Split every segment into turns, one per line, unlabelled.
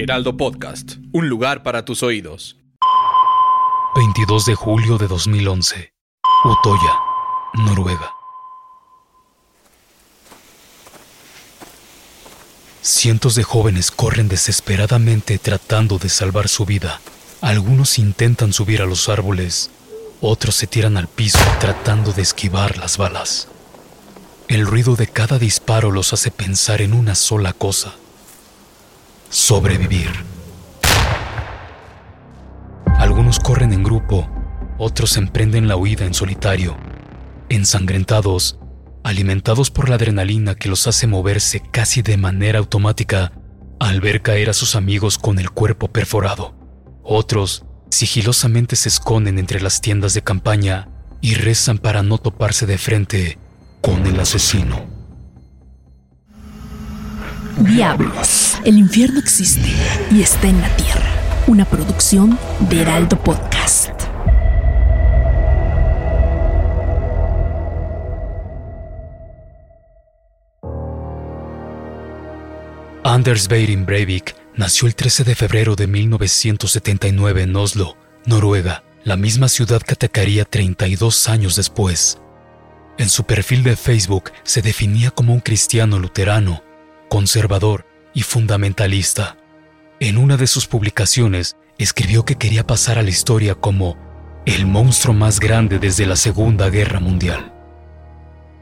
Heraldo Podcast, un lugar para tus oídos.
22 de julio de 2011. Utoya, Noruega. Cientos de jóvenes corren desesperadamente tratando de salvar su vida. Algunos intentan subir a los árboles, otros se tiran al piso tratando de esquivar las balas. El ruido de cada disparo los hace pensar en una sola cosa. Sobrevivir. Algunos corren en grupo, otros emprenden la huida en solitario. Ensangrentados, alimentados por la adrenalina que los hace moverse casi de manera automática al ver caer a sus amigos con el cuerpo perforado. Otros sigilosamente se esconden entre las tiendas de campaña y rezan para no toparse de frente con el asesino.
Diablos, el infierno existe y está en la tierra. Una producción de Heraldo Podcast.
Anders Behring Breivik nació el 13 de febrero de 1979 en Oslo, Noruega, la misma ciudad que atacaría 32 años después. En su perfil de Facebook se definía como un cristiano luterano, conservador y fundamentalista. En una de sus publicaciones escribió que quería pasar a la historia como el monstruo más grande desde la Segunda Guerra Mundial.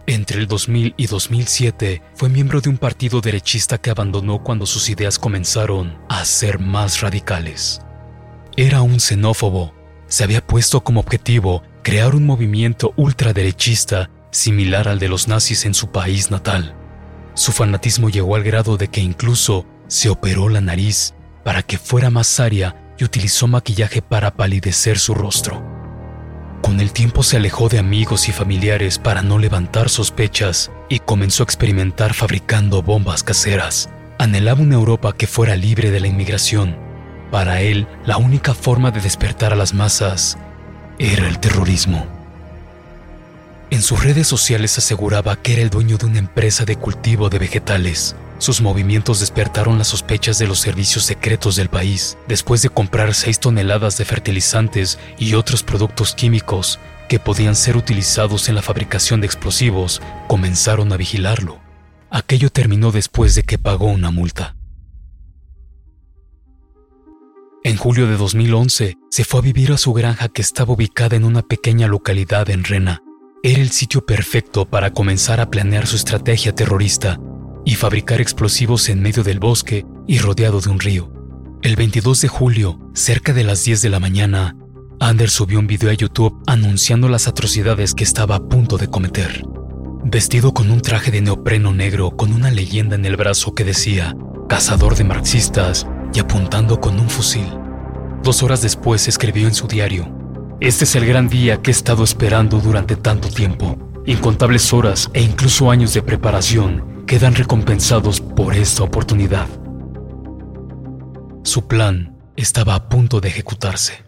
Entre el 2000 y 2007 fue miembro de un partido derechista que abandonó cuando sus ideas comenzaron a ser más radicales. Era un xenófobo. Se había puesto como objetivo crear un movimiento ultraderechista similar al de los nazis en su país natal. Su fanatismo llegó al grado de que incluso se operó la nariz para que fuera más aria y utilizó maquillaje para palidecer su rostro. Con el tiempo se alejó de amigos y familiares para no levantar sospechas y comenzó a experimentar fabricando bombas caseras. Anhelaba una Europa que fuera libre de la inmigración. Para él, la única forma de despertar a las masas era el terrorismo. En sus redes sociales aseguraba que era el dueño de una empresa de cultivo de vegetales. Sus movimientos despertaron las sospechas de los servicios secretos del país, después de comprar 6 toneladas de fertilizantes y otros productos químicos que podían ser utilizados en la fabricación de explosivos, comenzaron a vigilarlo. Aquello terminó después de que pagó una multa. En julio de 2011, se fue a vivir a su granja que estaba ubicada en una pequeña localidad en Rena. Era el sitio perfecto para comenzar a planear su estrategia terrorista y fabricar explosivos en medio del bosque y rodeado de un río. El 22 de julio, cerca de las 10 de la mañana, Anders subió un video a YouTube anunciando las atrocidades que estaba a punto de cometer. Vestido con un traje de neopreno negro con una leyenda en el brazo que decía cazador de marxistas y apuntando con un fusil. Dos horas después escribió en su diario, Este es el gran día que he estado esperando durante tanto tiempo. Incontables horas e incluso años de preparación quedan recompensados por esta oportunidad. Su plan estaba a punto de ejecutarse.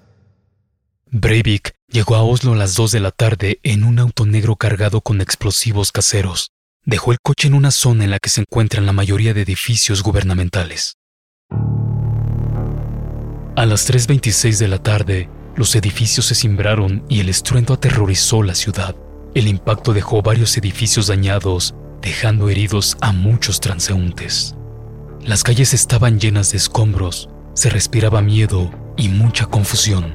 Breivik llegó a Oslo a las 2 de la tarde en un auto negro cargado con explosivos caseros. Dejó el coche en una zona en la que se encuentran la mayoría de edificios gubernamentales. A las 3.26 de la tarde, los edificios se cimbraron y el estruendo aterrorizó la ciudad. El impacto dejó varios edificios dañados dejando heridos a muchos transeúntes. Las calles estaban llenas de escombros, se respiraba miedo y mucha confusión.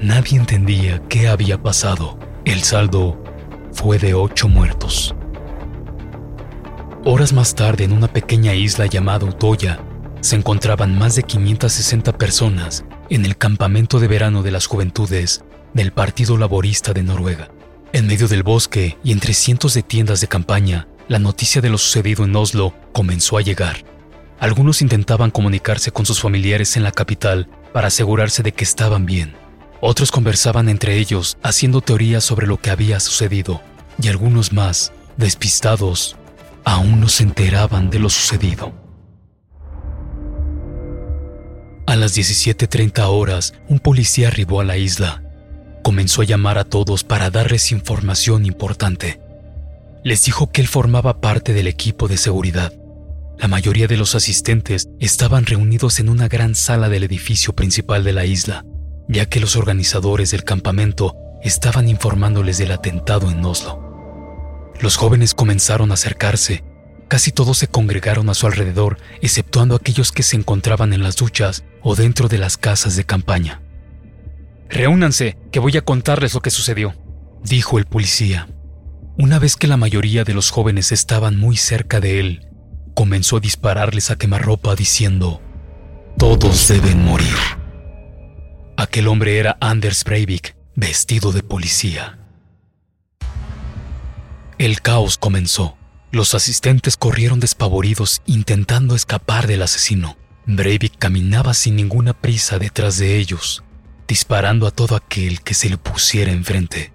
Nadie entendía qué había pasado. El saldo fue de ocho muertos. Horas más tarde, en una pequeña isla llamada Utoya, se encontraban más de 560 personas en el campamento de verano de las juventudes del Partido Laborista de Noruega. En medio del bosque y entre cientos de tiendas de campaña, la noticia de lo sucedido en Oslo comenzó a llegar. Algunos intentaban comunicarse con sus familiares en la capital para asegurarse de que estaban bien. Otros conversaban entre ellos haciendo teorías sobre lo que había sucedido. Y algunos más, despistados, aún no se enteraban de lo sucedido. A las 17.30 horas, un policía arribó a la isla. Comenzó a llamar a todos para darles información importante. Les dijo que él formaba parte del equipo de seguridad. La mayoría de los asistentes estaban reunidos en una gran sala del edificio principal de la isla, ya que los organizadores del campamento estaban informándoles del atentado en Oslo. Los jóvenes comenzaron a acercarse Casi todos se congregaron a su alrededor, exceptuando aquellos que se encontraban en las duchas o dentro de las casas de campaña. Reúnanse, que voy a contarles lo que sucedió, dijo el policía. Una vez que la mayoría de los jóvenes estaban muy cerca de él, comenzó a dispararles a quemarropa diciendo, Todos deben morir. Aquel hombre era Anders Breivik, vestido de policía. El caos comenzó. Los asistentes corrieron despavoridos intentando escapar del asesino. Breivik caminaba sin ninguna prisa detrás de ellos, disparando a todo aquel que se le pusiera enfrente.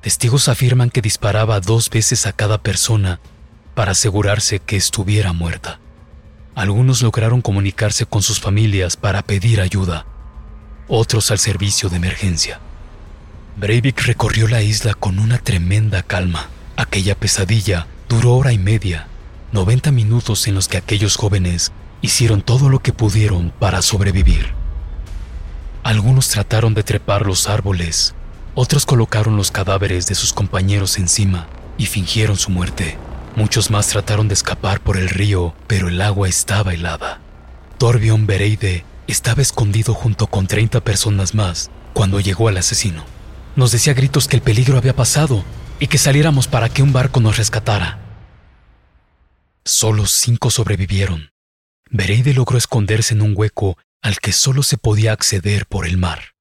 Testigos afirman que disparaba dos veces a cada persona para asegurarse que estuviera muerta. Algunos lograron comunicarse con sus familias para pedir ayuda, otros al servicio de emergencia. Breivik recorrió la isla con una tremenda calma. Aquella pesadilla Duró hora y media, 90 minutos en los que aquellos jóvenes hicieron todo lo que pudieron para sobrevivir. Algunos trataron de trepar los árboles, otros colocaron los cadáveres de sus compañeros encima y fingieron su muerte. Muchos más trataron de escapar por el río, pero el agua estaba helada. Torbjörn Bereide estaba escondido junto con 30 personas más cuando llegó el asesino. Nos decía a gritos que el peligro había pasado y que saliéramos para que un barco nos rescatara. Solo cinco sobrevivieron. Bereide logró esconderse en un hueco al que solo se podía acceder por el mar.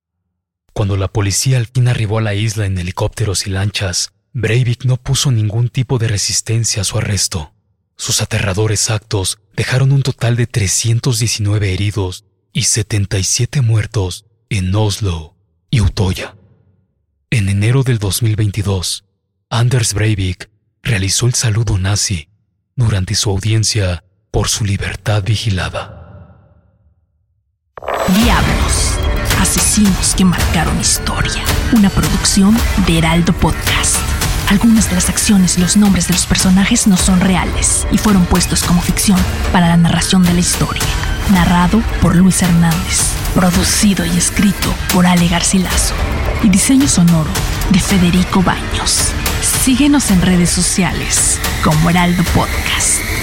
Cuando la policía al fin arribó a la isla en helicópteros y lanchas, Breivik no puso ningún tipo de resistencia a su arresto. Sus aterradores actos dejaron un total de 319 heridos y 77 muertos en Oslo y Utoya. En enero del 2022, Anders Breivik realizó el saludo nazi durante su audiencia por su libertad vigilada.
Diablos, asesinos que marcaron historia. Una producción de Heraldo Podcast. Algunas de las acciones y los nombres de los personajes no son reales y fueron puestos como ficción para la narración de la historia. Narrado por Luis Hernández. Producido y escrito por Ale Garcilaso. Y diseño sonoro de Federico Baños. Síguenos en redes sociales como Heraldo Podcast.